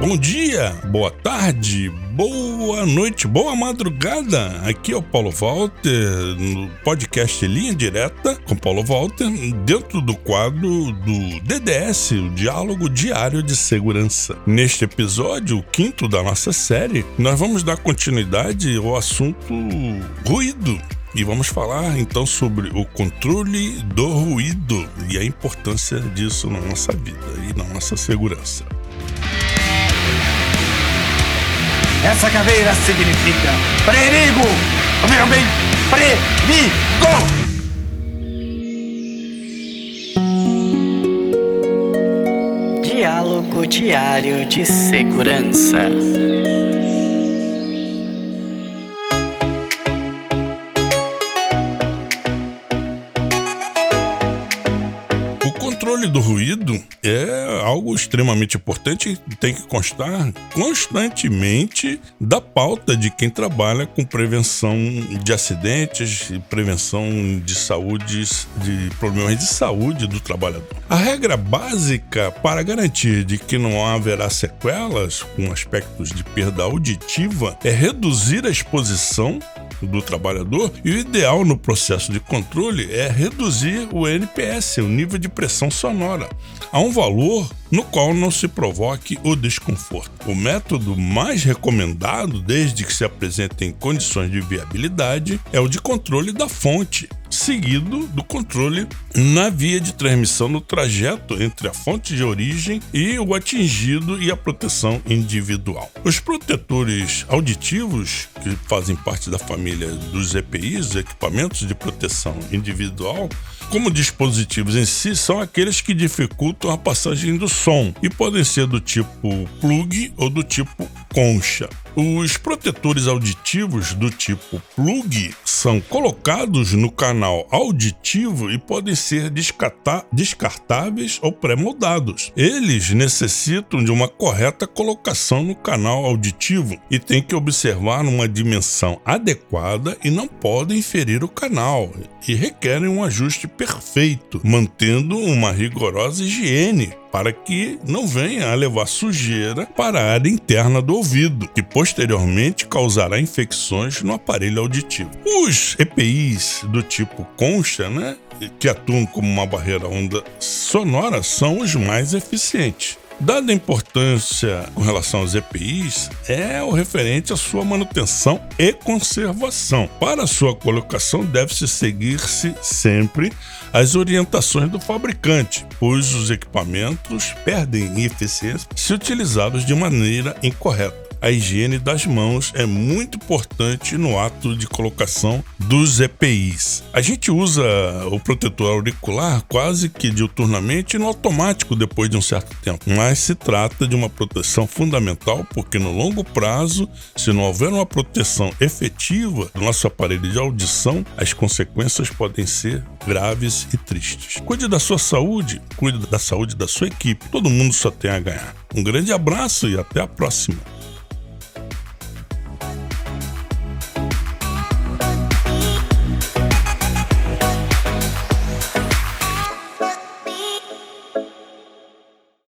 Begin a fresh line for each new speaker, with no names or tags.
Bom dia, boa tarde, boa noite, boa madrugada. Aqui é o Paulo Walter, no podcast Linha Direta com Paulo Walter, dentro do quadro do DDS, o Diálogo Diário de Segurança. Neste episódio, o quinto da nossa série, nós vamos dar continuidade ao assunto ruído. E vamos falar então sobre o controle do ruído e a importância disso na nossa vida e na nossa segurança.
Essa caveira significa perigo! Ouviram bem? Perigo!
Diálogo Diário de Segurança.
Controle do ruído é algo extremamente importante e tem que constar constantemente da pauta de quem trabalha com prevenção de acidentes e prevenção de saúde, de problemas de saúde do trabalhador. A regra básica para garantir de que não haverá sequelas com aspectos de perda auditiva é reduzir a exposição do trabalhador e o ideal no processo de controle é reduzir o NPS, o nível de pressão sonora, a um valor no qual não se provoque o desconforto. O método mais recomendado, desde que se apresentem condições de viabilidade, é o de controle da fonte, seguido do controle na via de transmissão no trajeto entre a fonte de origem e o atingido e a proteção individual. Os protetores auditivos, que fazem parte da família dos EPIs, equipamentos de proteção individual, como dispositivos em si, são aqueles que dificultam a passagem do som e podem ser do tipo plug ou do tipo concha. Os protetores auditivos do tipo plug são colocados no canal auditivo e podem ser descartáveis ou pré-moldados. Eles necessitam de uma correta colocação no canal auditivo e têm que observar uma dimensão adequada e não podem ferir o canal e requerem um ajuste perfeito, mantendo uma rigorosa higiene para que não venha a levar sujeira para a área interna do ouvido, que posteriormente causará infecções no aparelho auditivo. Os EPIs do tipo concha, né, que atuam como uma barreira onda sonora, são os mais eficientes. Dada a importância com relação aos EPIs, é o referente à sua manutenção e conservação. Para sua colocação, deve-se seguir-se sempre as orientações do fabricante, pois os equipamentos perdem eficiência se utilizados de maneira incorreta a higiene das mãos é muito importante no ato de colocação dos EPIs. A gente usa o protetor auricular quase que diuturnamente no automático depois de um certo tempo, mas se trata de uma proteção fundamental porque no longo prazo, se não houver uma proteção efetiva do nosso aparelho de audição, as consequências podem ser graves e tristes. Cuide da sua saúde, cuide da saúde da sua equipe. Todo mundo só tem a ganhar. Um grande abraço e até a próxima.